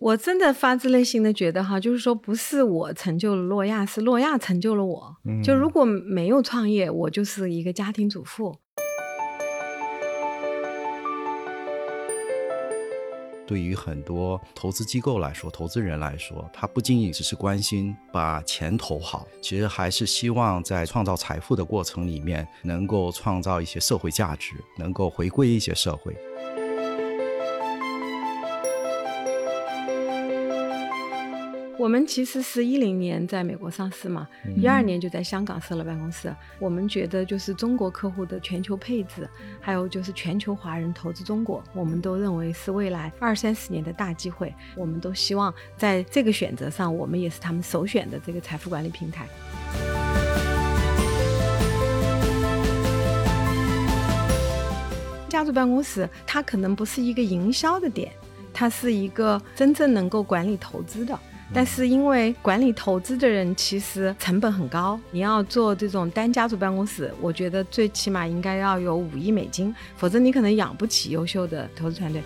我真的发自内心的觉得哈，就是说不是我成就了诺亚，是诺亚成就了我。就如果没有创业，我就是一个家庭主妇。对于很多投资机构来说，投资人来说，他不仅仅只是关心把钱投好，其实还是希望在创造财富的过程里面，能够创造一些社会价值，能够回归一些社会。我们其实是一零年在美国上市嘛，一二年就在香港设了办公室。我们觉得就是中国客户的全球配置，还有就是全球华人投资中国，我们都认为是未来二三十年的大机会。我们都希望在这个选择上，我们也是他们首选的这个财富管理平台。家族办公室它可能不是一个营销的点，它是一个真正能够管理投资的。但是因为管理投资的人其实成本很高，你要做这种单家族办公室，我觉得最起码应该要有五亿美金，否则你可能养不起优秀的投资团队。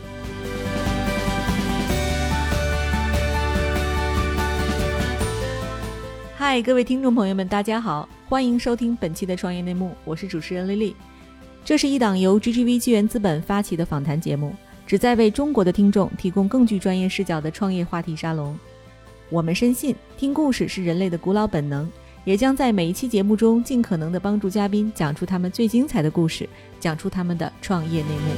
嗨，各位听众朋友们，大家好，欢迎收听本期的创业内幕，我是主持人丽丽。这是一档由 GGV 纪元资本发起的访谈节目，旨在为中国的听众提供更具专业视角的创业话题沙龙。我们深信，听故事是人类的古老本能，也将在每一期节目中尽可能的帮助嘉宾讲出他们最精彩的故事，讲出他们的创业内幕。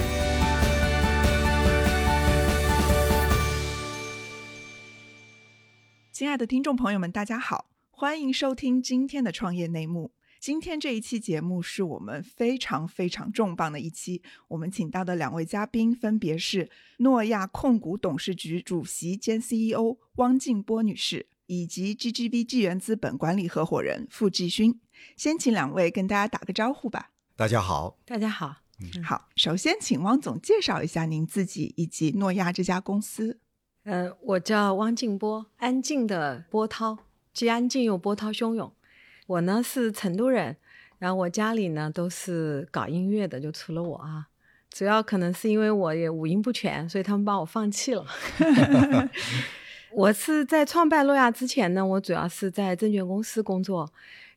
亲爱的听众朋友们，大家好，欢迎收听今天的创业内幕。今天这一期节目是我们非常非常重磅的一期，我们请到的两位嘉宾分别是诺亚控股董事局主席兼 CEO 汪静波女士，以及 GGV 纪元资本管理合伙人付继勋。先请两位跟大家打个招呼吧。大家好，大家好，好。首先，请汪总介绍一下您自己以及诺亚这家公司。呃，我叫汪静波，安静的波涛，既安静又波涛汹涌。我呢是成都人，然后我家里呢都是搞音乐的，就除了我啊，主要可能是因为我也五音不全，所以他们把我放弃了。我是在创办诺亚之前呢，我主要是在证券公司工作，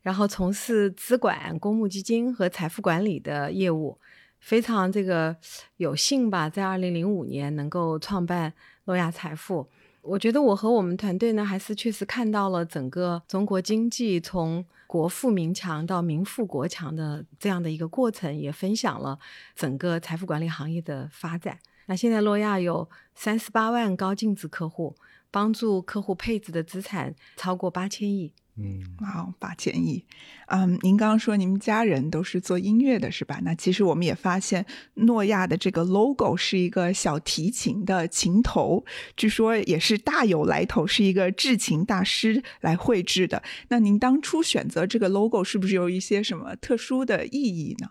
然后从事资管、公募基金和财富管理的业务，非常这个有幸吧，在二零零五年能够创办诺亚财富。我觉得我和我们团队呢，还是确实看到了整个中国经济从国富民强到民富国强的这样的一个过程，也分享了整个财富管理行业的发展。那现在诺亚有三十八万高净值客户，帮助客户配置的资产超过八千亿。嗯，好，八千亿。嗯，您刚刚说您们家人都是做音乐的，是吧？那其实我们也发现，诺亚的这个 logo 是一个小提琴的琴头，据说也是大有来头，是一个制琴大师来绘制的。那您当初选择这个 logo 是不是有一些什么特殊的意义呢？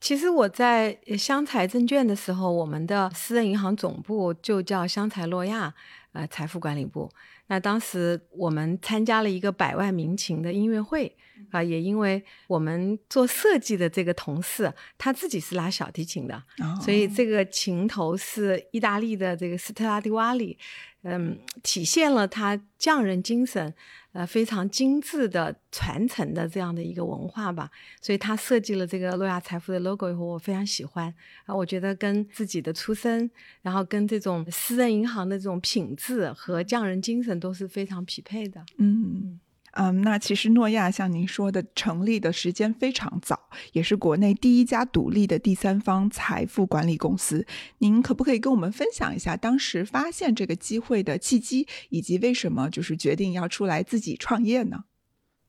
其实我在湘财证券的时候，我们的私人银行总部就叫湘财诺亚，呃，财富管理部。那当时我们参加了一个百万民情的音乐会啊，也因为我们做设计的这个同事他自己是拉小提琴的，所以这个琴头是意大利的这个斯特拉迪瓦里，嗯，体现了他匠人精神。呃，非常精致的传承的这样的一个文化吧，所以他设计了这个诺亚财富的 logo 以后，我非常喜欢啊，我觉得跟自己的出身，然后跟这种私人银行的这种品质和匠人精神都是非常匹配的，嗯。嗯，那其实诺亚像您说的，成立的时间非常早，也是国内第一家独立的第三方财富管理公司。您可不可以跟我们分享一下当时发现这个机会的契机，以及为什么就是决定要出来自己创业呢？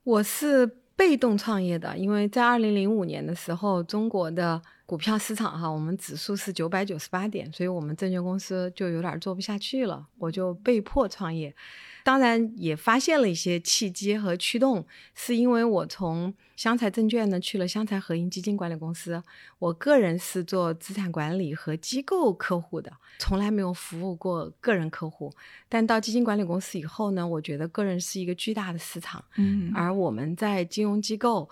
我是被动创业的，因为在二零零五年的时候，中国的股票市场哈，我们指数是九百九十八点，所以我们证券公司就有点做不下去了，我就被迫创业。当然也发现了一些契机和驱动，是因为我从湘财证券呢去了湘财合盈基金管理公司。我个人是做资产管理和机构客户的，从来没有服务过个人客户。但到基金管理公司以后呢，我觉得个人是一个巨大的市场，嗯，而我们在金融机构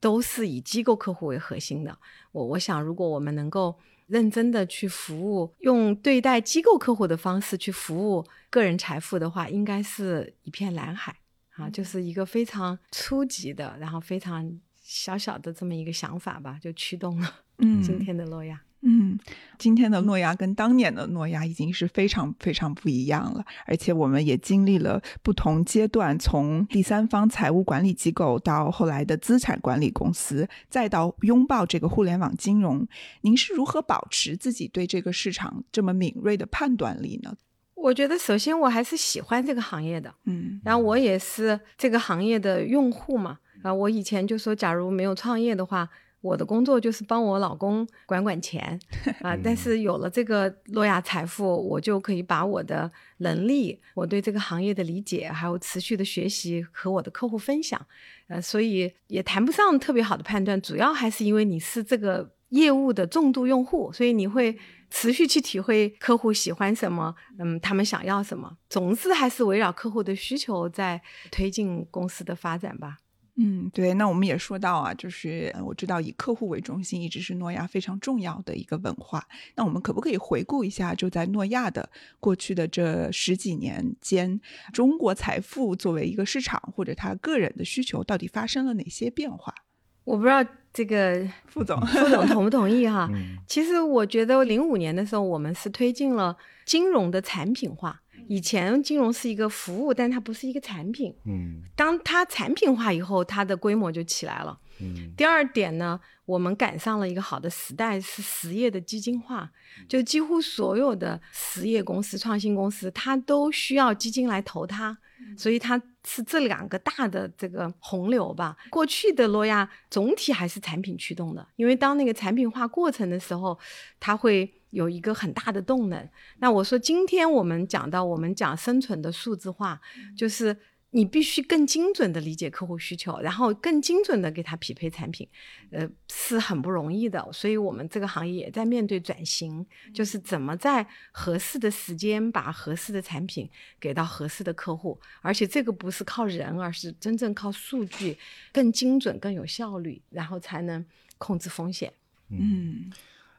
都是以机构客户为核心的。我我想，如果我们能够认真的去服务，用对待机构客户的方式去服务个人财富的话，应该是一片蓝海。啊，就是一个非常初级的，然后非常小小的这么一个想法吧，就驱动了 今天的诺亚。嗯，今天的诺亚跟当年的诺亚已经是非常非常不一样了，而且我们也经历了不同阶段，从第三方财务管理机构到后来的资产管理公司，再到拥抱这个互联网金融。您是如何保持自己对这个市场这么敏锐的判断力呢？我觉得首先我还是喜欢这个行业的，嗯，然后我也是这个行业的用户嘛。啊，我以前就说，假如没有创业的话。我的工作就是帮我老公管管钱 啊，但是有了这个诺亚财富，我就可以把我的能力、我对这个行业的理解，还有持续的学习和我的客户分享，呃，所以也谈不上特别好的判断，主要还是因为你是这个业务的重度用户，所以你会持续去体会客户喜欢什么，嗯，他们想要什么，总之还是围绕客户的需求在推进公司的发展吧。嗯，对，那我们也说到啊，就是我知道以客户为中心一直是诺亚非常重要的一个文化。那我们可不可以回顾一下，就在诺亚的过去的这十几年间，中国财富作为一个市场或者他个人的需求，到底发生了哪些变化？我不知道这个 副总副总同不同意哈？其实我觉得零五年的时候，我们是推进了金融的产品化。以前金融是一个服务，但它不是一个产品。嗯，当它产品化以后，它的规模就起来了。嗯，第二点呢，我们赶上了一个好的时代，是实业的基金化，就几乎所有的实业公司、创新公司，它都需要基金来投它，所以它是这两个大的这个洪流吧。过去的诺亚总体还是产品驱动的，因为当那个产品化过程的时候，它会。有一个很大的动能。那我说，今天我们讲到，我们讲生存的数字化，就是你必须更精准的理解客户需求，然后更精准的给他匹配产品，呃，是很不容易的。所以我们这个行业也在面对转型，就是怎么在合适的时间把合适的产品给到合适的客户，而且这个不是靠人，而是真正靠数据，更精准、更有效率，然后才能控制风险。嗯。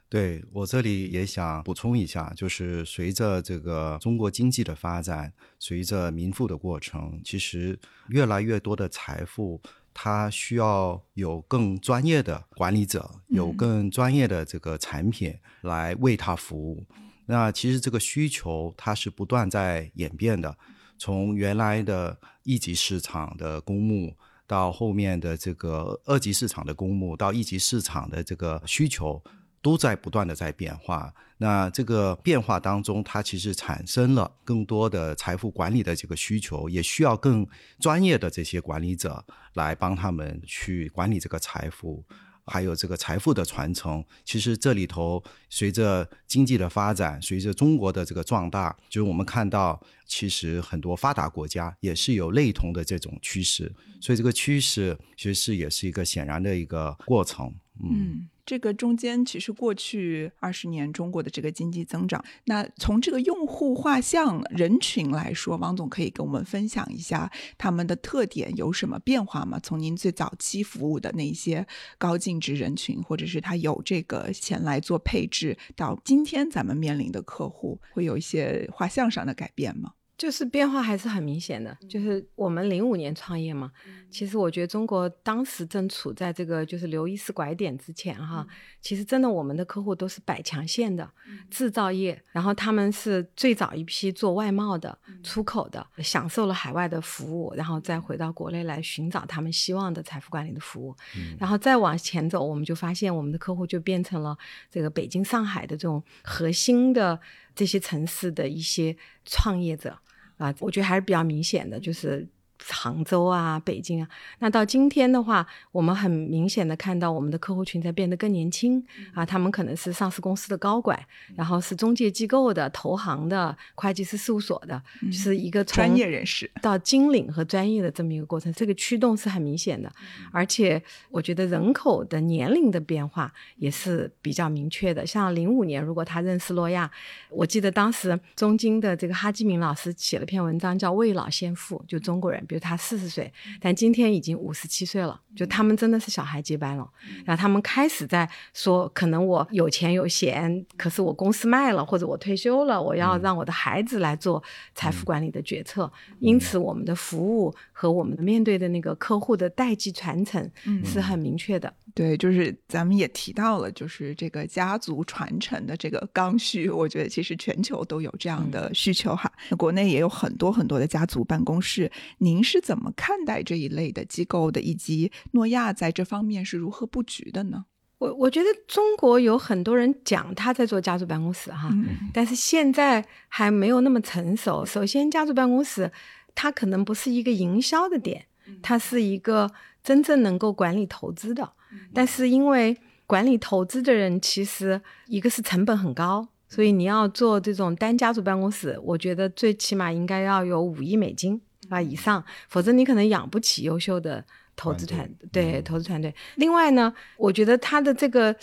对我这里也想补充一下，就是随着这个中国经济的发展，随着民富的过程，其实越来越多的财富，它需要有更专业的管理者，有更专业的这个产品来为它服务。那其实这个需求它是不断在演变的，从原来的一级市场的公募，到后面的这个二级市场的公募，到一级市场的这个需求。都在不断的在变化，那这个变化当中，它其实产生了更多的财富管理的这个需求，也需要更专业的这些管理者来帮他们去管理这个财富，还有这个财富的传承。其实这里头随着经济的发展，随着中国的这个壮大，就是我们看到，其实很多发达国家也是有类同的这种趋势，所以这个趋势其实也是一个显然的一个过程。嗯。这个中间其实过去二十年中国的这个经济增长，那从这个用户画像人群来说，王总可以跟我们分享一下他们的特点有什么变化吗？从您最早期服务的那些高净值人群，或者是他有这个钱来做配置，到今天咱们面临的客户，会有一些画像上的改变吗？就是变化还是很明显的，就是我们零五年创业嘛，其实我觉得中国当时正处在这个就是刘易斯拐点之前哈，其实真的我们的客户都是百强线的制造业，然后他们是最早一批做外贸的、出口的，享受了海外的服务，然后再回到国内来寻找他们希望的财富管理的服务，然后再往前走，我们就发现我们的客户就变成了这个北京、上海的这种核心的这些城市的一些创业者。啊，我觉得还是比较明显的，就是。杭州啊，北京啊，那到今天的话，我们很明显的看到我们的客户群在变得更年轻啊，他们可能是上市公司的高管，然后是中介机构的、投行的、会计师事务所的，就是一个专业人士到精领和专业的这么一个过程，这个驱动是很明显的，而且我觉得人口的年龄的变化也是比较明确的。像零五年，如果他认识诺亚，我记得当时中金的这个哈基明老师写了篇文章叫《未老先富》，就中国人。比如他四十岁，但今天已经五十七岁了，就他们真的是小孩接班了。然后他们开始在说，可能我有钱有闲，可是我公司卖了或者我退休了，我要让我的孩子来做财富管理的决策。因此，我们的服务和我们面对的那个客户的代际传承是很明确的。对，就是咱们也提到了，就是这个家族传承的这个刚需，我觉得其实全球都有这样的需求哈。那国内也有很多很多的家族办公室，您是怎么看待这一类的机构的，以及诺亚在这方面是如何布局的呢？我我觉得中国有很多人讲他在做家族办公室哈，但是现在还没有那么成熟。首先，家族办公室它可能不是一个营销的点，它是一个真正能够管理投资的。但是因为管理投资的人，其实一个是成本很高，所以你要做这种单家族办公室，我觉得最起码应该要有五亿美金啊以上，否则你可能养不起优秀的投资团对投资团队。另外呢，我觉得他的这个。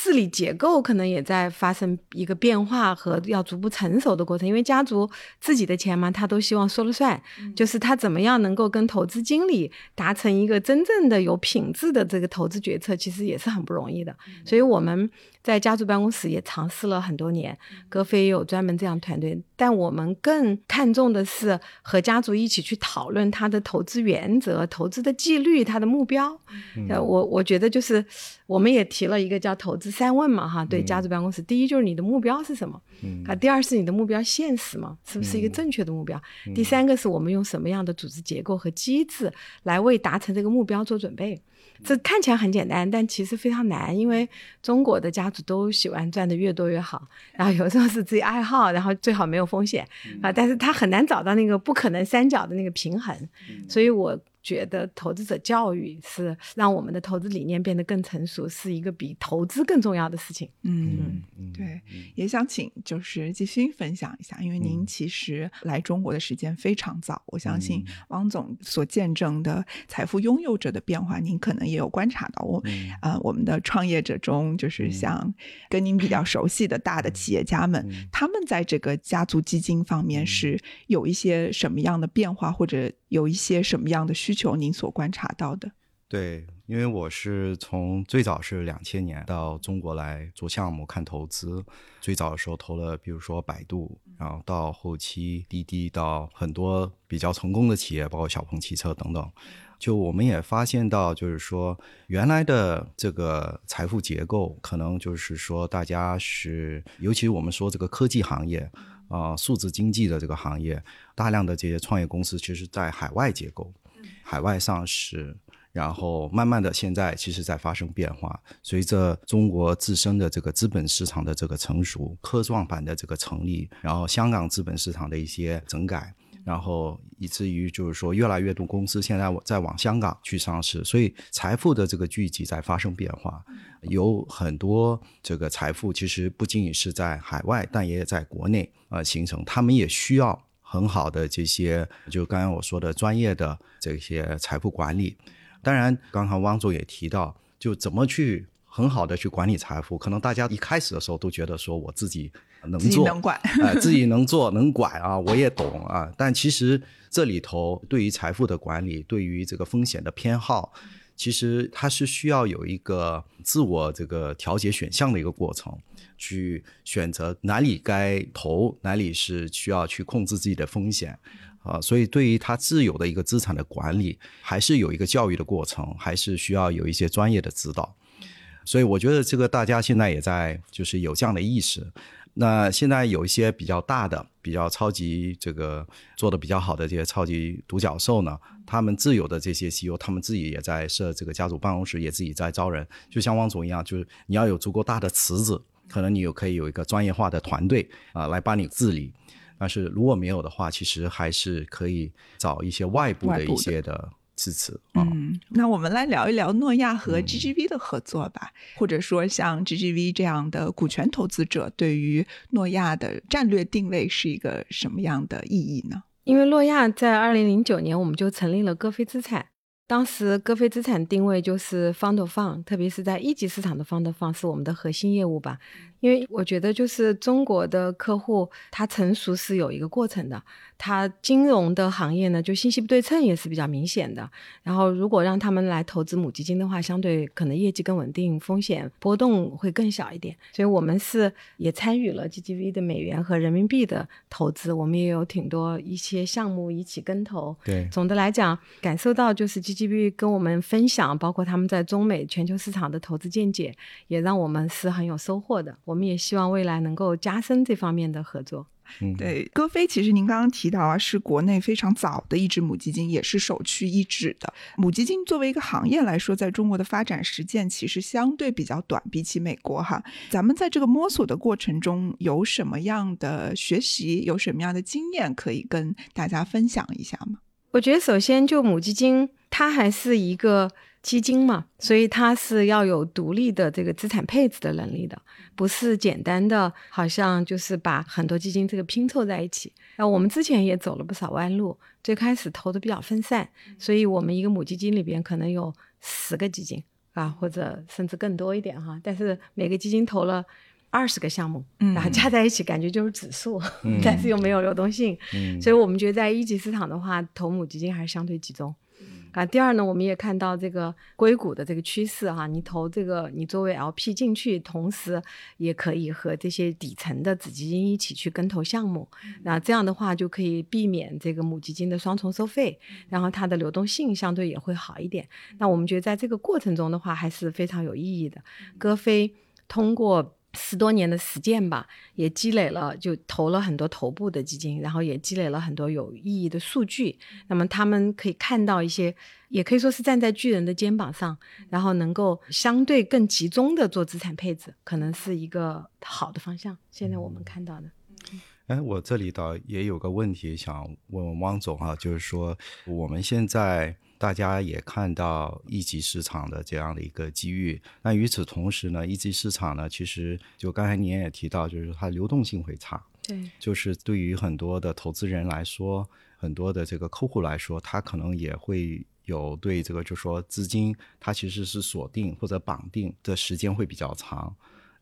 治理结构可能也在发生一个变化和要逐步成熟的过程，因为家族自己的钱嘛，他都希望说了算，就是他怎么样能够跟投资经理达成一个真正的有品质的这个投资决策，其实也是很不容易的。所以我们在家族办公室也尝试了很多年，格飞也有专门这样团队，但我们更看重的是和家族一起去讨论他的投资原则、投资的纪律、他的目标。呃，我我觉得就是我们也提了一个叫投资。三问嘛，哈，对家族办公室，第一就是你的目标是什么？啊，第二是你的目标现实吗？是不是一个正确的目标？第三个是我们用什么样的组织结构和机制来为达成这个目标做准备？这看起来很简单，但其实非常难，因为中国的家族都喜欢赚的越多越好，然后有时候是自己爱好，然后最好没有风险啊，但是他很难找到那个不可能三角的那个平衡，所以我。觉得投资者教育是让我们的投资理念变得更成熟，是一个比投资更重要的事情。嗯，对，也想请就是季勋分享一下，因为您其实来中国的时间非常早，我相信汪总所见证的财富拥有者的变化，您可能也有观察到。我啊，我们的创业者中，就是像跟您比较熟悉的大的企业家们，他们在这个家族基金方面是有一些什么样的变化，或者有一些什么样的需？求您所观察到的，对，因为我是从最早是两千年到中国来做项目看投资，最早的时候投了，比如说百度，然后到后期滴滴，到很多比较成功的企业，包括小鹏汽车等等，就我们也发现到，就是说原来的这个财富结构，可能就是说大家是，尤其我们说这个科技行业啊，数字经济的这个行业，大量的这些创业公司，其实在海外结构。海外上市，然后慢慢的，现在其实在发生变化。随着中国自身的这个资本市场的这个成熟，科创板的这个成立，然后香港资本市场的一些整改，然后以至于就是说，越来越多公司现在在往香港去上市，所以财富的这个聚集在发生变化。有很多这个财富其实不仅仅是在海外，但也在国内呃形成，他们也需要。很好的这些，就刚刚我说的专业的这些财富管理。当然，刚才汪总也提到，就怎么去很好的去管理财富。可能大家一开始的时候都觉得说我自己能做，能管，哎，自己能做能管啊，我也懂啊。但其实这里头对于财富的管理，对于这个风险的偏好。其实它是需要有一个自我这个调节选项的一个过程，去选择哪里该投，哪里是需要去控制自己的风险，啊，所以对于他自有的一个资产的管理，还是有一个教育的过程，还是需要有一些专业的指导。所以我觉得这个大家现在也在就是有这样的意识。那现在有一些比较大的、比较超级这个做的比较好的这些超级独角兽呢，他们自有的这些 CEO，他们自己也在设这个家族办公室，也自己在招人。就像汪总一样，就是你要有足够大的池子，可能你有可以有一个专业化的团队啊来帮你治理。但是如果没有的话，其实还是可以找一些外部的一些的。支持。嗯，那我们来聊一聊诺亚和 GGV 的合作吧，或者说像 GGV 这样的股权投资者对于诺亚的战略定位是一个什么样的意义呢？因为诺亚在二零零九年我们就成立了歌飞资产，当时歌飞资产定位就是 Fund Fund，特别是在一级市场的 Fund Fund 是我们的核心业务吧。因为我觉得就是中国的客户，他成熟是有一个过程的。他金融的行业呢，就信息不对称也是比较明显的。然后如果让他们来投资母基金的话，相对可能业绩更稳定，风险波动会更小一点。所以我们是也参与了 GGV 的美元和人民币的投资，我们也有挺多一些项目一起跟投。对，总的来讲，感受到就是 GGV 跟我们分享，包括他们在中美全球市场的投资见解，也让我们是很有收获的。我们也希望未来能够加深这方面的合作。嗯，对，歌飞，其实您刚刚提到啊，是国内非常早的一支母基金，也是首屈一指的。母基金作为一个行业来说，在中国的发展实践其实相对比较短，比起美国哈。咱们在这个摸索的过程中，有什么样的学习，有什么样的经验可以跟大家分享一下吗？我觉得首先就母基金，它还是一个。基金嘛，所以它是要有独立的这个资产配置的能力的，不是简单的，好像就是把很多基金这个拼凑在一起。那我们之前也走了不少弯路，最开始投的比较分散，所以我们一个母基金里边可能有十个基金啊，或者甚至更多一点哈。但是每个基金投了二十个项目，然后加在一起感觉就是指数，但是又没有流动性，所以我们觉得在一级市场的话，投母基金还是相对集中。啊，第二呢，我们也看到这个硅谷的这个趋势哈，你投这个，你作为 LP 进去，同时也可以和这些底层的子基金一起去跟投项目，那这样的话就可以避免这个母基金的双重收费，然后它的流动性相对也会好一点。那我们觉得在这个过程中的话，还是非常有意义的。歌飞通过。十多年的实践吧，也积累了，就投了很多头部的基金，然后也积累了很多有意义的数据。那么他们可以看到一些，也可以说是站在巨人的肩膀上，然后能够相对更集中的做资产配置，可能是一个好的方向。现在我们看到的。哎，我这里倒也有个问题想问问汪总哈，就是说我们现在。大家也看到一级市场的这样的一个机遇，那与此同时呢，一级市场呢，其实就刚才您也提到，就是它流动性会差，对，就是对于很多的投资人来说，很多的这个客户来说，他可能也会有对这个，就说资金它其实是锁定或者绑定的时间会比较长。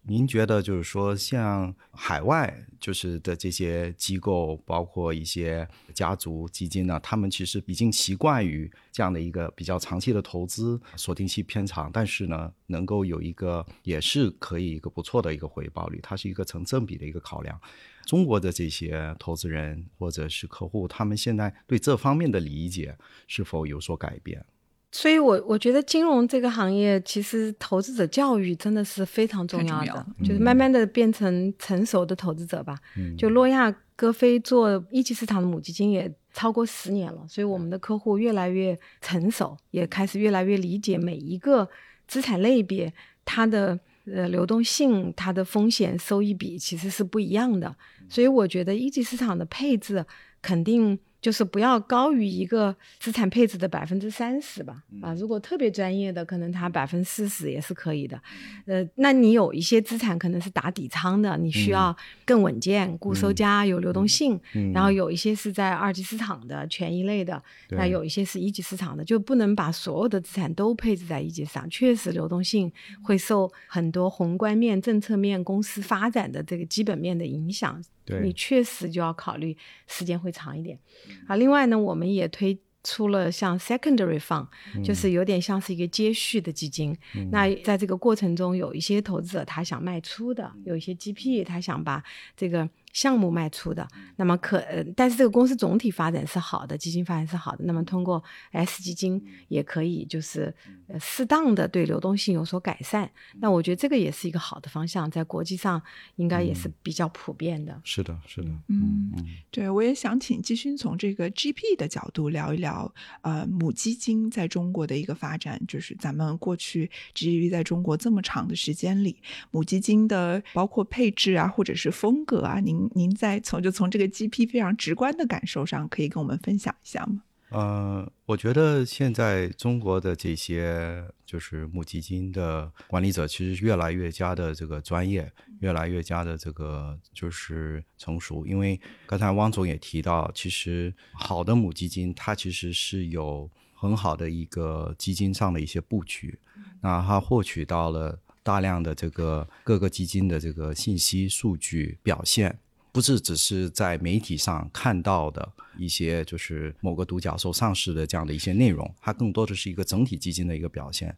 您觉得就是说，像海外就是的这些机构，包括一些家族基金呢，他们其实已经习惯于这样的一个比较长期的投资，锁定期偏长，但是呢，能够有一个也是可以一个不错的一个回报率，它是一个成正比的一个考量。中国的这些投资人或者是客户，他们现在对这方面的理解是否有所改变？所以，我我觉得金融这个行业，其实投资者教育真的是非常重要的，就是慢慢的变成成熟的投资者吧。就诺亚歌飞做一级市场的母基金也超过十年了，所以我们的客户越来越成熟，也开始越来越理解每一个资产类别它的呃流动性、它的风险收益比其实是不一样的。所以，我觉得一级市场的配置肯定。就是不要高于一个资产配置的百分之三十吧，啊，如果特别专业的，可能它百分之四十也是可以的。呃，那你有一些资产可能是打底仓的，你需要更稳健、固收加、有流动性。然后有一些是在二级市场的权益类的，那有一些是一级市场的，就不能把所有的资产都配置在一级市场。确实，流动性会受很多宏观面、政策面、公司发展的这个基本面的影响。你确实就要考虑时间会长一点，啊，另外呢，我们也推出了像 secondary fund，就是有点像是一个接续的基金。那在这个过程中，有一些投资者他想卖出的，有一些 GP 他想把这个。项目卖出的，那么可，但是这个公司总体发展是好的，基金发展是好的。那么通过 S 基金也可以，就是适当的对流动性有所改善。那我觉得这个也是一个好的方向，在国际上应该也是比较普遍的。是的，是的，嗯，对，我也想请季勋从这个 GP 的角度聊一聊，呃，母基金在中国的一个发展，就是咱们过去基于在中国这么长的时间里，母基金的包括配置啊，或者是风格啊，您。您在从就从这个 GP 非常直观的感受上，可以跟我们分享一下吗？呃，我觉得现在中国的这些就是母基金的管理者，其实越来越加的这个专业，越来越加的这个就是成熟。因为刚才汪总也提到，其实好的母基金，它其实是有很好的一个基金上的一些布局，那它获取到了。大量的这个各个基金的这个信息数据表现，不是只是在媒体上看到的一些就是某个独角兽上市的这样的一些内容，它更多的是一个整体基金的一个表现。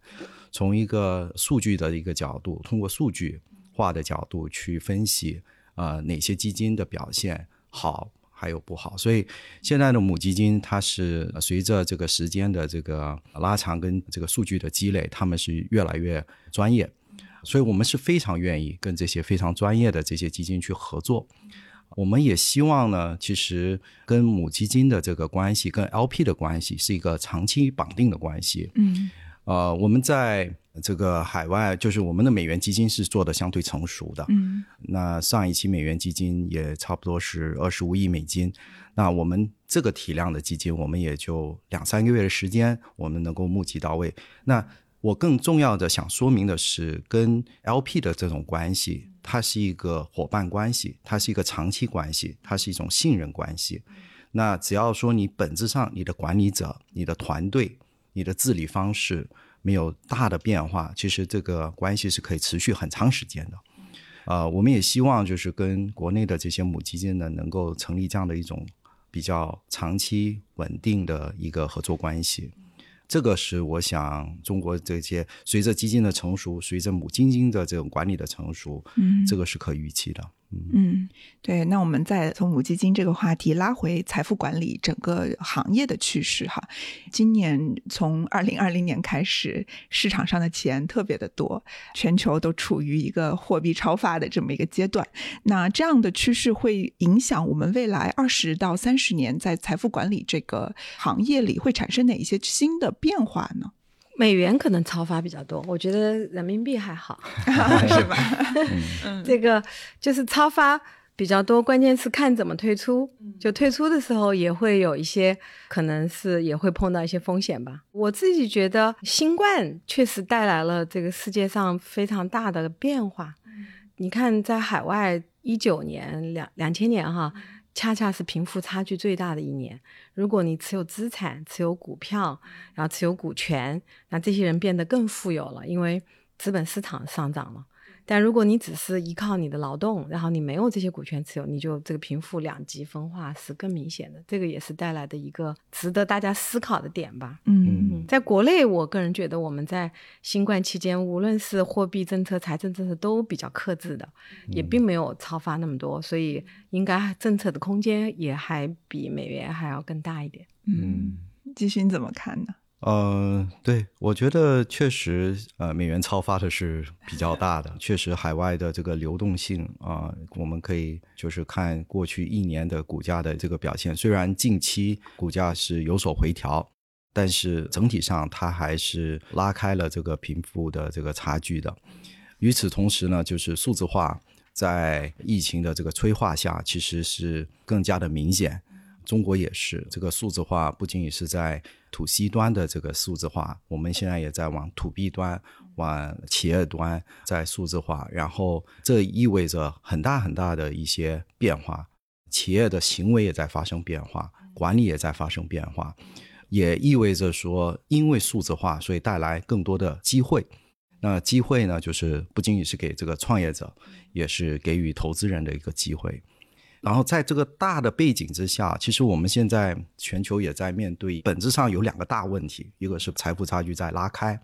从一个数据的一个角度，通过数据化的角度去分析，呃，哪些基金的表现好。还有不好，所以现在的母基金它是随着这个时间的这个拉长跟这个数据的积累，他们是越来越专业，所以我们是非常愿意跟这些非常专业的这些基金去合作。我们也希望呢，其实跟母基金的这个关系，跟 LP 的关系是一个长期绑定的关系。嗯。呃，我们在这个海外，就是我们的美元基金是做的相对成熟的。嗯，那上一期美元基金也差不多是二十五亿美金。那我们这个体量的基金，我们也就两三个月的时间，我们能够募集到位。那我更重要的想说明的是，跟 LP 的这种关系，它是一个伙伴关系，它是一个长期关系，它是一种信任关系。那只要说你本质上你的管理者、你的团队。你的治理方式没有大的变化，其实这个关系是可以持续很长时间的。呃，我们也希望就是跟国内的这些母基金呢，能够成立这样的一种比较长期稳定的一个合作关系。这个是我想中国这些随着基金的成熟，随着母基金的这种管理的成熟，嗯，这个是可预期的。嗯，对，那我们再从母基金这个话题拉回财富管理整个行业的趋势哈。今年从二零二零年开始，市场上的钱特别的多，全球都处于一个货币超发的这么一个阶段。那这样的趋势会影响我们未来二十到三十年在财富管理这个行业里会产生哪一些新的变化呢？美元可能超发比较多，我觉得人民币还好，是吧？嗯，这个就是超发比较多，关键是看怎么退出。就退出的时候也会有一些，可能是也会碰到一些风险吧。我自己觉得新冠确实带来了这个世界上非常大的变化。你看，在海外一九年两两千年哈。恰恰是贫富差距最大的一年。如果你持有资产、持有股票，然后持有股权，那这些人变得更富有了，因为资本市场上涨了。但如果你只是依靠你的劳动，然后你没有这些股权持有，你就这个贫富两极分化是更明显的。这个也是带来的一个值得大家思考的点吧。嗯，在国内，我个人觉得我们在新冠期间，无论是货币政策、财政政策都比较克制的，也并没有超发那么多，所以应该政策的空间也还比美元还要更大一点。嗯，继续你怎么看呢？呃，对，我觉得确实，呃，美元超发的是比较大的。确实，海外的这个流动性啊，我们可以就是看过去一年的股价的这个表现。虽然近期股价是有所回调，但是整体上它还是拉开了这个贫富的这个差距的。与此同时呢，就是数字化在疫情的这个催化下，其实是更加的明显。中国也是这个数字化，不仅仅是在 to C 端的这个数字化，我们现在也在往 to B 端、往企业端在数字化，然后这意味着很大很大的一些变化，企业的行为也在发生变化，管理也在发生变化，也意味着说，因为数字化，所以带来更多的机会。那机会呢，就是不仅仅是给这个创业者，也是给予投资人的一个机会。然后在这个大的背景之下，其实我们现在全球也在面对，本质上有两个大问题，一个是财富差距在拉开，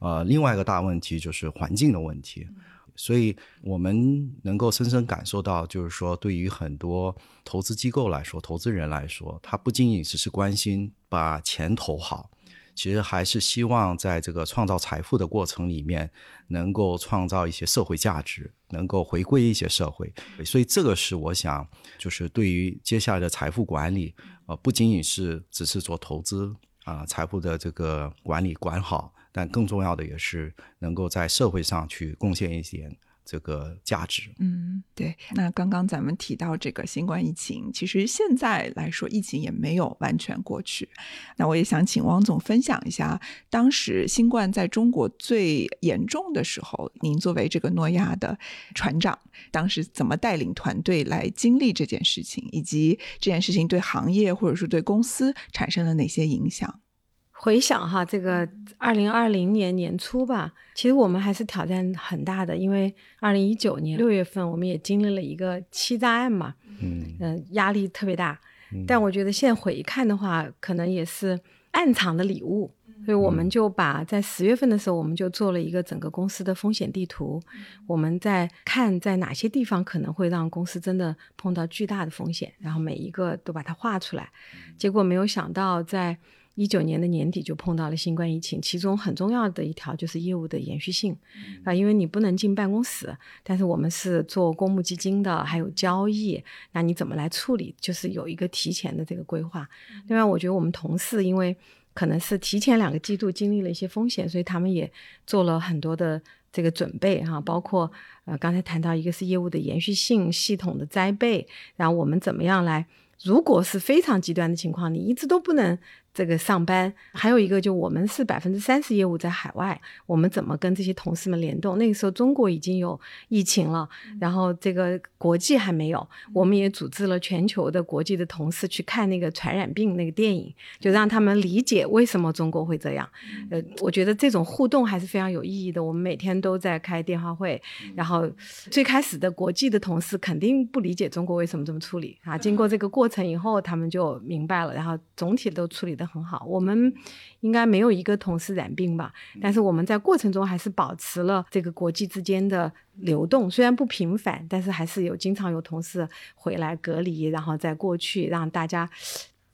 呃，另外一个大问题就是环境的问题。所以我们能够深深感受到，就是说，对于很多投资机构来说，投资人来说，他不仅仅只是关心把钱投好。其实还是希望在这个创造财富的过程里面，能够创造一些社会价值，能够回归一些社会。所以这个是我想，就是对于接下来的财富管理，呃，不仅仅是只是做投资啊，财富的这个管理管好，但更重要的也是能够在社会上去贡献一点。这个价值，嗯，对。那刚刚咱们提到这个新冠疫情，其实现在来说，疫情也没有完全过去。那我也想请汪总分享一下，当时新冠在中国最严重的时候，您作为这个诺亚的船长，当时怎么带领团队来经历这件事情，以及这件事情对行业或者是对公司产生了哪些影响？回想哈，这个二零二零年年初吧，其实我们还是挑战很大的，因为二零一九年六月份我们也经历了一个欺诈案嘛，嗯。嗯、压力特别大。嗯。但我觉得现在回看的话，可能也是暗藏的礼物，所以我们就把在十月份的时候，我们就做了一个整个公司的风险地图，我们在看在哪些地方可能会让公司真的碰到巨大的风险，然后每一个都把它画出来。结果没有想到，在一九年的年底就碰到了新冠疫情，其中很重要的一条就是业务的延续性啊、因为你不能进办公室，但是我们是做公募基金的，还有交易，那你怎么来处理？就是有一个提前的这个规划。另外，我觉得我们同事因为可能是提前两个季度经历了一些风险，所以他们也做了很多的这个准备哈、包括呃刚才谈到一个是业务的延续性、系统的栽备，然后我们怎么样来。如果是非常极端的情况，你一直都不能这个上班。还有一个，就我们是百分之三十业务在海外，我们怎么跟这些同事们联动？那个时候中国已经有疫情了，然后这个国际还没有，我们也组织了全球的国际的同事去看那个传染病那个电影，就让他们理解为什么中国会这样。呃，我觉得这种互动还是非常有意义的。我们每天都在开电话会，然后最开始的国际的同事肯定不理解中国为什么这么处理啊，经过这个过程以后，他们就明白了，然后总体都处理得很好。我们应该没有一个同事染病吧，但是我们在过程中还是保持了这个国际之间的流动，虽然不频繁，但是还是有经常有同事回来隔离，然后再过去让大家。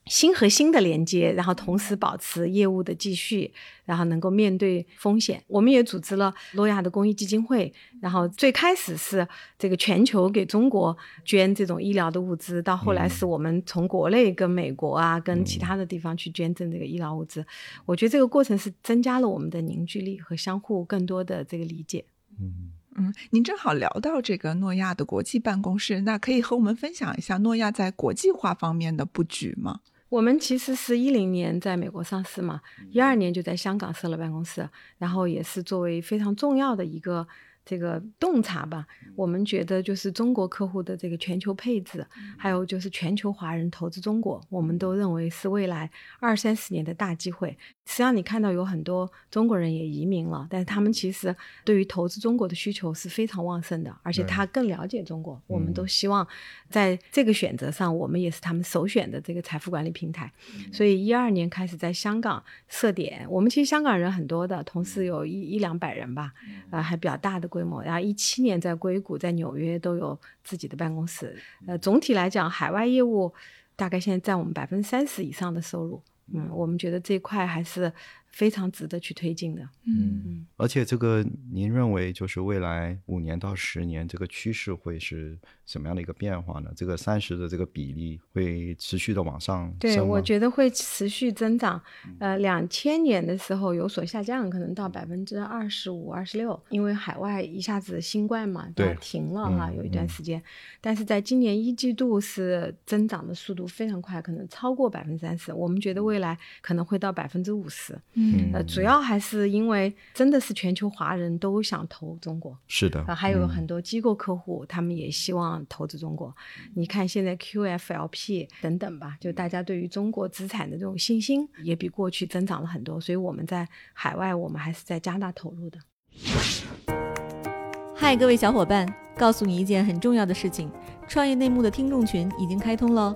心和心的连接，然后同时保持业务的继续，然后能够面对风险。我们也组织了诺亚的公益基金会，然后最开始是这个全球给中国捐这种医疗的物资，到后来是我们从国内跟美国啊，跟其他的地方去捐赠这个医疗物资。我觉得这个过程是增加了我们的凝聚力和相互更多的这个理解。嗯嗯，您正好聊到这个诺亚的国际办公室，那可以和我们分享一下诺亚在国际化方面的布局吗？我们其实是一零年在美国上市嘛，一二年就在香港设了办公室，然后也是作为非常重要的一个这个洞察吧。我们觉得就是中国客户的这个全球配置，还有就是全球华人投资中国，我们都认为是未来二三十年的大机会。实际上，你看到有很多中国人也移民了，但是他们其实对于投资中国的需求是非常旺盛的，而且他更了解中国。我们嗯都希望在这个选择上，我们也是他们首选的这个财富管理平台。所以一二年开始在香港设点，我们其实香港人很多的，同时有一一两百人吧，呃，还比较大的规模。然后一七年在硅谷、在纽约都有自己的办公室。呃，总体来讲，海外业务大概现在占我们百分之三十以上的收入。嗯，我们觉得这块还是非常值得去推进的。嗯，而且这个您认为就是未来五年到十年这个趋势会是什么样的一个变化呢？这个三十的这个比例会持续的往上对，升吗我觉得会持续增长。呃，两千年的时候有所下降，可能到百分之二十五、二十六，因为海外一下子新冠嘛，对它停了哈，嗯有一段嗯时间。但是在今年一季度是增长的速度非常快，可能超过百分之三十。我们觉得未来可能会到百分之五十。嗯呃，主要还是因为真的是全球华人都想投中国。是的，啊，还有嗯很多机构客户，他们也希望投资中国。你看现在 QFLP 等等吧，就大家对于中国资产的这种信心也比过去增长了很多，所以我们在海外我们还是在加大投入的。嗨，各位小伙伴，告诉你一件很重要的事情：创业内幕的听众群已经开通喽。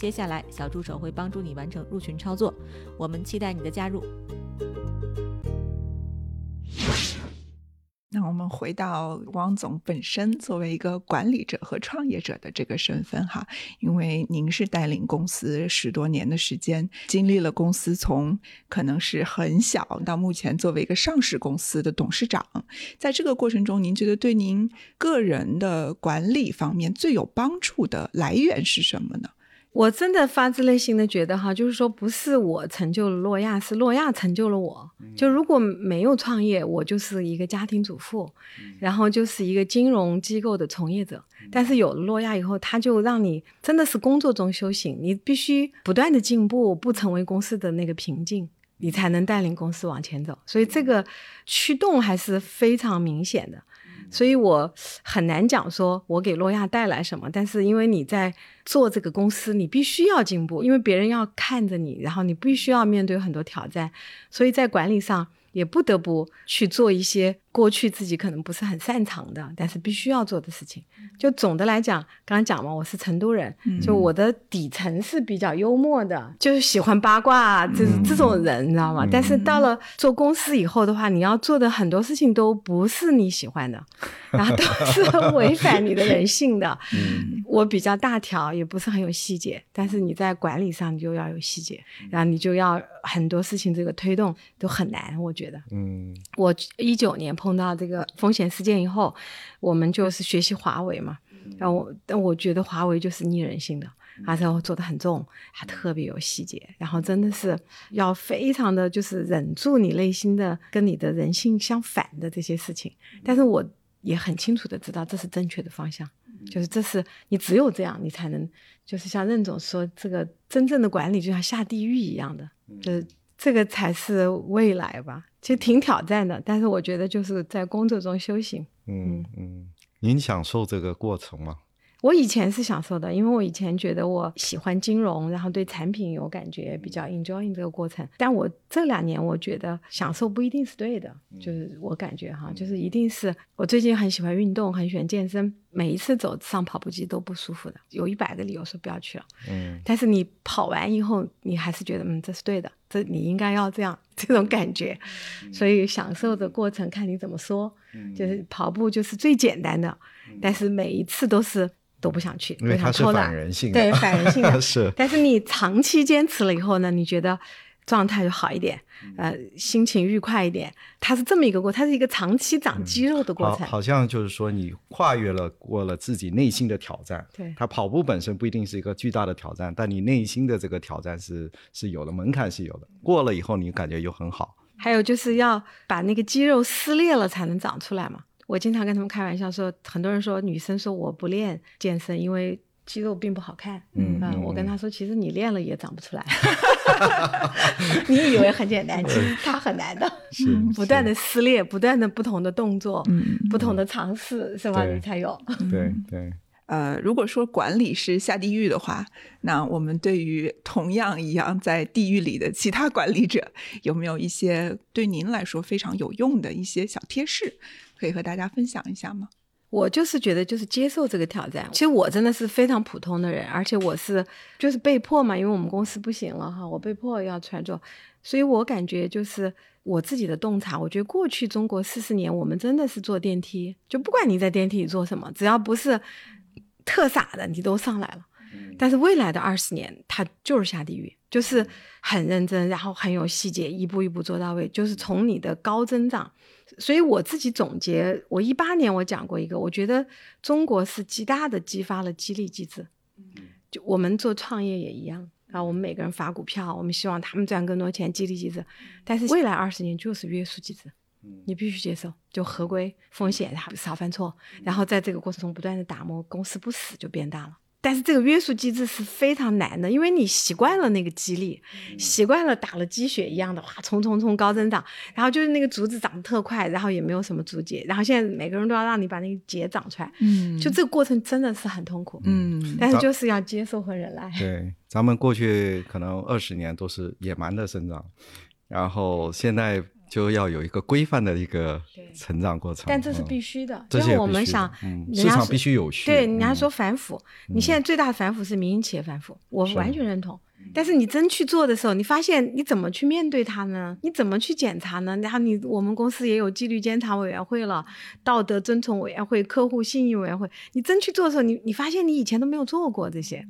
接下来，小助手会帮助你完成入群操作。我们期待你的加入。那我们回到汪总本身作为一个管理者和创业者的这个身份哈，因为您是带领公司十多年的时间，经历了公司从可能是很小到目前作为一个上市公司的董事长，在这个过程中，您觉得对您个人的管理方面最有帮助的来源是什么呢？我真的发自内心的觉得哈，就是说不是我成就了诺亚，是诺亚成就了我。就如果没有创业，我就是一个家庭主妇，然后就是一个金融机构的从业者。但是有了诺亚以后，他就让你真的是工作中修行，你必须不断的进步，不成为公司的那个瓶颈，你才能带领公司往前走。所以这个驱动还是非常明显的。所以我很难讲说我给诺亚带来什么，但是因为你在做这个公司，你必须要进步，因为别人要看着你，然后你必须要面对很多挑战，所以在管理上也不得不去做一些。过去自己可能不是很擅长的，但是必须要做的事情。就总的来讲，刚刚讲嘛，我是成都人，就我的底层是比较幽默的，就是喜欢八卦，就是这种人，你知道吗？但是到了做公司以后的话，你要做的很多事情都不是你喜欢的，然后都 是违反你的人性的。我比较大条，也不是很有细节，但是你在管理上你就要有细节，然后你就要很多事情这个推动都很难，我觉得。嗯，我一九年。碰到这个风险事件以后，我们就是学习华为嘛。然后，我但我觉得华为就是逆人性的，而且做的很重，还特别有细节。然后真的是要非常的就是忍住你内心的跟你的人性相反的这些事情。但是我也很清楚的知道这是正确的方向，就是这是你只有这样，你才能就是像任总说，这个真正的管理就像下地狱一样的，就是这个才是未来吧。其实挺挑战的，但是我觉得就是在工作中修行。嗯嗯，您享受这个过程吗？我以前是享受的，因为我以前觉得我喜欢金融，然后对产品有感觉，比较 enjoying 这个过程。但我这两年我觉得享受不一定是对的，就是我感觉哈，就是一定是我最近很喜欢运动，很喜欢健身，每一次走上跑步机都不舒服的，有一百个理由说不要去了。嗯，但是你跑完以后，你还是觉得嗯这是对的，这你应该要这样 这种感觉。所以享受的过程看你怎么说，就是跑步就是最简单的，但是每一次都是。都不想去，因为它是反人性的，对反人性的。是，但是你长期坚持了以后呢，你觉得状态就好一点，呃，心情愉快一点。它是这么一个过，它是一个长期长肌肉的过程。好像就是说，你跨越了过了自己内心的挑战。对，它跑步本身不一定是一个巨大的挑战，但你内心的这个挑战是是有的，门槛是有的。过了以后，你感觉又很好。还有就是要把那个肌肉撕裂了才能长出来嘛。我经常跟他们开玩笑说，很多人说女生说我不练健身，因为肌肉并不好看。嗯，我跟他说，其实你练了也长不出来。你以为很简单，其实它很难的。是，不断的撕裂，不断的不同的动作，嗯不同的尝试，是吧？你才有。对对。呃，如果说管理是下地狱的话，那我们对于同样一样在地狱里的其他管理者，有没有一些对您来说非常有用的一些小贴士？可以和大家分享一下吗？我就是觉得，就是接受这个挑战。其实我真的是非常普通的人，而且我是就是被迫嘛，因为我们公司不行了哈，我被迫要出来做。所以我感觉就是我自己的洞察，我觉得过去中国四十年，我们真的是坐电梯，就不管你在电梯里做什么，只要不是特傻的，你都上来了。但是未来的二十年，它就是下地狱，就是很认真，然后很有细节，一步一步做到位，就是从你的高增长。所以我自己总结，我一八年我讲过一个，我觉得中国是极大的激发了激励机制，就我们做创业也一样啊，我们每个人发股票，我们希望他们赚更多钱，激励机制。但是未来二十年就是约束机制，你必须接受，就合规风险，少犯错，然后在这个过程中不断的打磨，公司不死就变大了。但是这个约束机制是非常难的，因为你习惯了那个激励，习惯了打了鸡血一样的哇冲冲冲高增长，然后就是那个竹子长得特快，然后也没有什么竹节，然后现在每个人都要让你把那个节长出来，嗯，就这个过程真的是很痛苦，嗯，但是就是要接受和忍耐。对，咱们过去可能二十年都是野蛮的生长，然后现在。就要有一个规范的一个成长过程，但这是必须的。因为我们想，市场必须有序。对，人家说反腐，你现在最大的反腐是民营企业反腐，我完全认同。但是你真去做的时候，你发现你怎么去面对它呢？你怎么去检查呢？然后你我们公司也有纪律监察委员会了，道德遵从委员会、客户信誉委员会。你真去做的时候，你你发现你以前都没有做过这些。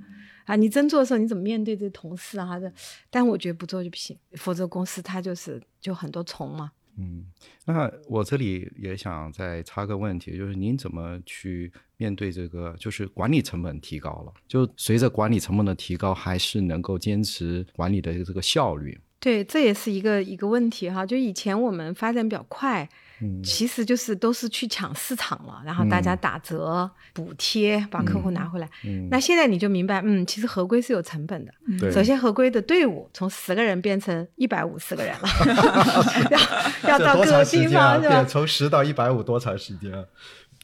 啊，你真做的时候你怎么面对这同事啊？这，但我觉得不做就不行，否则公司它就是就很多虫嘛。嗯，那我这里也想再插个问题，就是您怎么去面对这个，就是管理成本提高了，就随着管理成本的提高，还是能够坚持管理的这个效率？对，这也是一个一个问题哈。就以前我们发展比较快，嗯其实就是都是去抢市场了，然后大家打折、补贴把客户拿回来。嗯，那现在你就明白，嗯，其实合规是有成本的。对首先，合规的队伍从十个人变成一百五十个人了，要要到各个地方是吧？从十到一百五多长时间？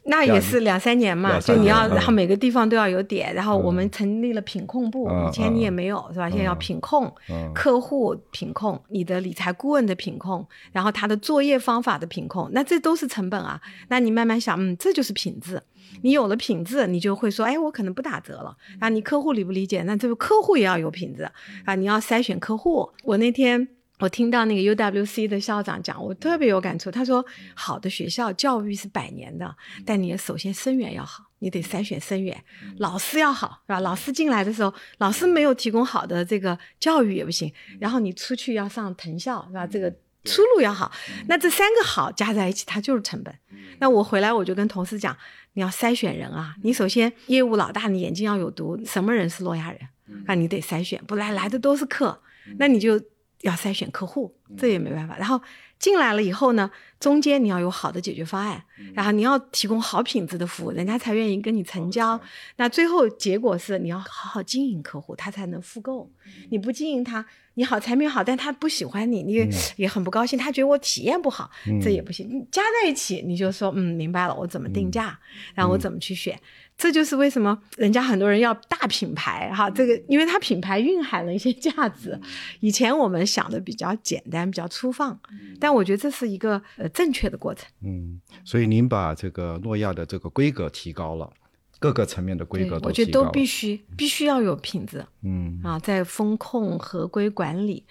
啊那也是两三年嘛，两三就你要，然后每个地方都要有点，然后我们成立了品控部，嗯以前你也没有是吧？现在要嗯品控，嗯客户品控，你的理财顾问的品控，然后他的作业方法的品控，那这都是成本啊。那你慢慢想，嗯，这就是品质。你有了品质，你就会说，哎，我可能不打折了。啊，你客户理不理解？那这个客户也要有品质啊，你要筛选客户。我那天。我听到那个 UWC 的校长讲，我特别有感触。他说，好的学校教育是百年的，但你首先生源要好，你得筛选生源，老师要好，是吧？老师进来的时候，老师没有提供好的这个教育也不行。然后你出去要上藤校，是吧？这个出路要好。那这三个好加在一起，它就是成本。那我回来我就跟同事讲，你要筛选人啊，你首先业务老大，你眼睛要有毒，什么人是诺亚人？那你得筛选，不来来的都是客，那你就要筛选客户，这也没办法。然后进来了以后呢，中间你要有好的解决方案，然后你要提供好品质的服务，人家才愿意跟你成交。那最后结果是你要好好经营客户，他才能复购。你不经营他，你好产品好，但他不喜欢你，你也也很不高兴，他觉得我体验不好，这也不行。你加在一起，你就说嗯，明白了，我怎么定价，然后我怎么去选。这就是为什么人家很多人要大品牌哈，这个因为它品牌蕴含了一些价值。以前我们想的比较简单，比较粗放，但我觉得这是一个呃正确的过程。嗯，所以您把这个诺亚的这个规格提高了，各个层面的规格，都我觉得都提高了必须必须要有品质嗯啊，在风控合规管理，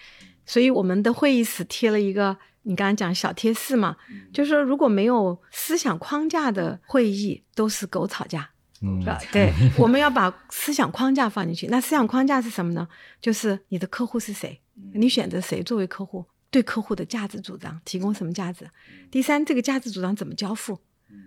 所以我们的会议室贴了一个。你刚刚讲小贴士嘛，就是说如果没有思想框架的会议，都是狗吵架。嗯是吧？对，我们要把思想框架放进去。那思想框架是什么呢？就是你的客户是谁，你选择谁作为客户，对客户的价值主张，提供什么价值。第三，这个价值主张怎么交付？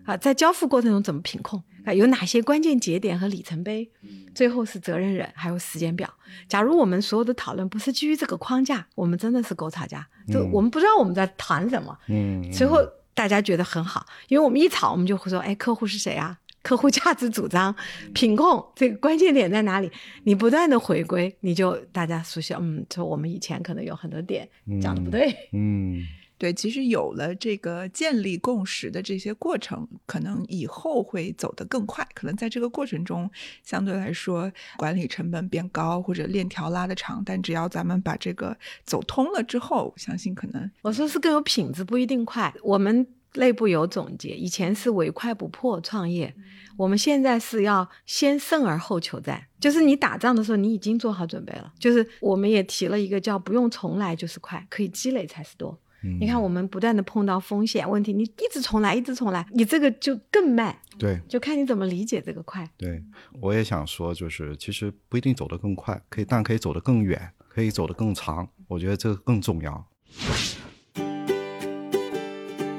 啊，在交付过程中怎么品控？啊，有哪些关键节点和里程碑？最后是责任人，还有时间表。假如我们所有的讨论不是基于这个框架，我们真的是狗吵架，就嗯我们不知道我们在谈什么。嗯，随后大家觉得很好，因为我们一吵，我们就会说，哎，客户是谁啊？客户价值主张、品控这个关键点在哪里？你不断的回归，你就大家熟悉，嗯，就我们以前可能有很多点讲的不对，嗯对，其实有了这个建立共识的这些过程，可能以后会走得更快。可能在这个过程中，相对来说管理成本变高，或者链条拉得长。但只要咱们把这个走通了之后，相信可能我说是更有品质，不一定快。我们内部有总结，以前是唯快不破创业，我们现在是要先胜而后求战，就是你打仗的时候，你已经做好准备了。就是我们也提了一个叫不用重来就是快，可以积累才是多。嗯，你看，我们不断的碰到风险问题，你一直重来，一直重来，你这个就更慢，对就看你怎么理解这个快。对，我也想说，就是其实不一定走得更快，可以，但可以走得更远，可以走得更长。我觉得这个更重要。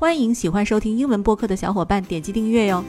欢迎喜欢收听英文播客的小伙伴点击订阅哟。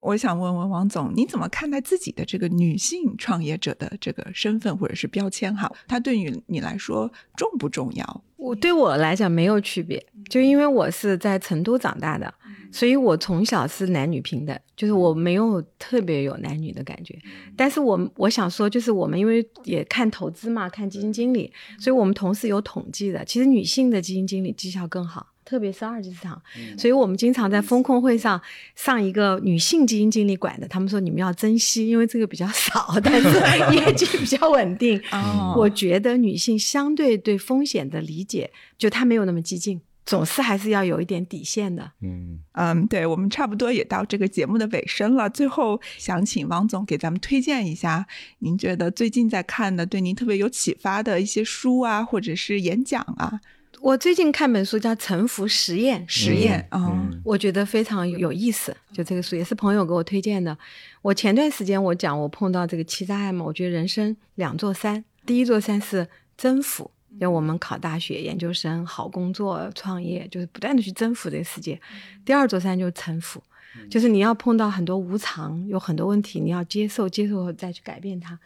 我想问问王总，你怎么看待自己的这个女性创业者的这个身份或者是标签？哈，它对于你来说重不重要？我对我来讲没有区别，就因为我是在成都长大的，所以我从小是男女平等，就是我没有特别有男女的感觉。但是我我想说，就是我们因为也看投资嘛，看基金经理，所以我们同时有统计的，其实女性的基金经理绩效更好。特别是二级市场。所以我们经常在风控会上上一个女性基金经理管的，他们说你们要珍惜，因为这个比较少，但是 业绩比较稳定。哦我觉得女性相对对风险的理解，就她没有那么激进，总是还是要有一点底线的。嗯，嗯，对，我们差不多也到这个节目的尾声了。最后想请王总给咱们推荐一下，您觉得最近在看的、对您特别有启发的一些书啊，或者是演讲啊、我最近看本书叫《沉浮实验》，实验啊、嗯我觉得非常有意思。就这个书也是朋友给我推荐的。我前段时间我讲我碰到这个欺诈案嘛，我觉得人生两座山，第一座山是征服。就我们考大学、研究生、好工作、创业，就是不断的去征服这个世界。第二座山就是沉浮，就是你要碰到很多无常，有很多问题，你要接受，接受后再去改变它。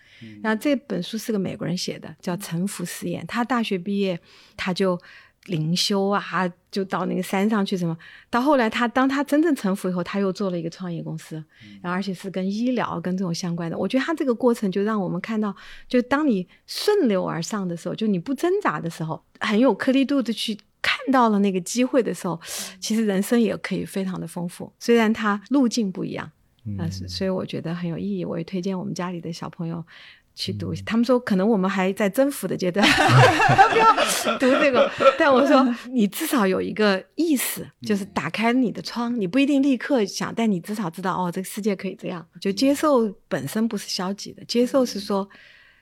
然后这本书是个美国人写的，叫《沉浮实验》。他大学毕业，他就灵修啊，就到那个山上去什么。到后来他当他真正成佛以后，他又做了一个创业公司，然后而且是跟医疗跟这种相关的。我觉得他这个过程就让我们看到，就当你顺流而上的时候，就你不挣扎的时候，很有颗粒度的去。看到了那个机会的时候，其实人生也可以非常的丰富，虽然它路径不一样，啊、是所以我觉得很有意义。我也推荐我们家里的小朋友去读。他们说可能我们还在征服的阶段，不要读这个。但我说你至少有一个意识，就是打开你的窗，你不一定立刻想，但你至少知道哦，这个世界可以这样。就接受本身不是消极的，接受是说。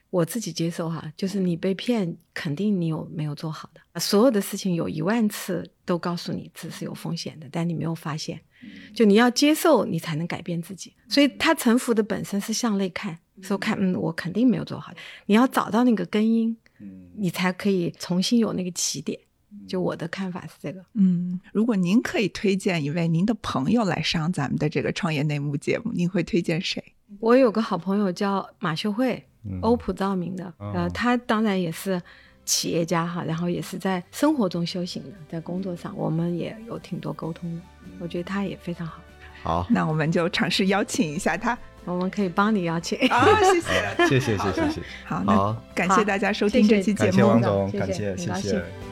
我自己接受哈，就是你被骗，肯定你有没有做好的。所有的事情有一万次都告诉你这是有风险的，但你没有发现。就你要接受，你才能改变自己。所以他臣服的本身是向内看，说看，嗯，我肯定没有做好。你要找到那个根因，你才可以重新有那个起点。就我的看法是这个。嗯，如果您可以推荐一位您的朋友来上咱们的这个创业内幕节目，您会推荐谁？我有个好朋友叫马秀慧，欧普照明的，哦呃，他当然也是企业家哈，然后也是在生活中修行的，在工作上我们也有挺多沟通的，我觉得他也非常好，好，那我们就尝试邀请一下他我们可以帮你邀请。啊，谢谢。谢谢谢谢谢谢，好，那，感谢大家收听谢谢这期节感谢目。王总，谢谢感谢谢很高兴谢。